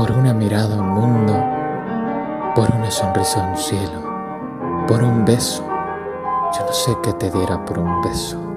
por una mirada a un mundo, por una sonrisa a un cielo, por un beso. Yo no sé qué te diera por un beso.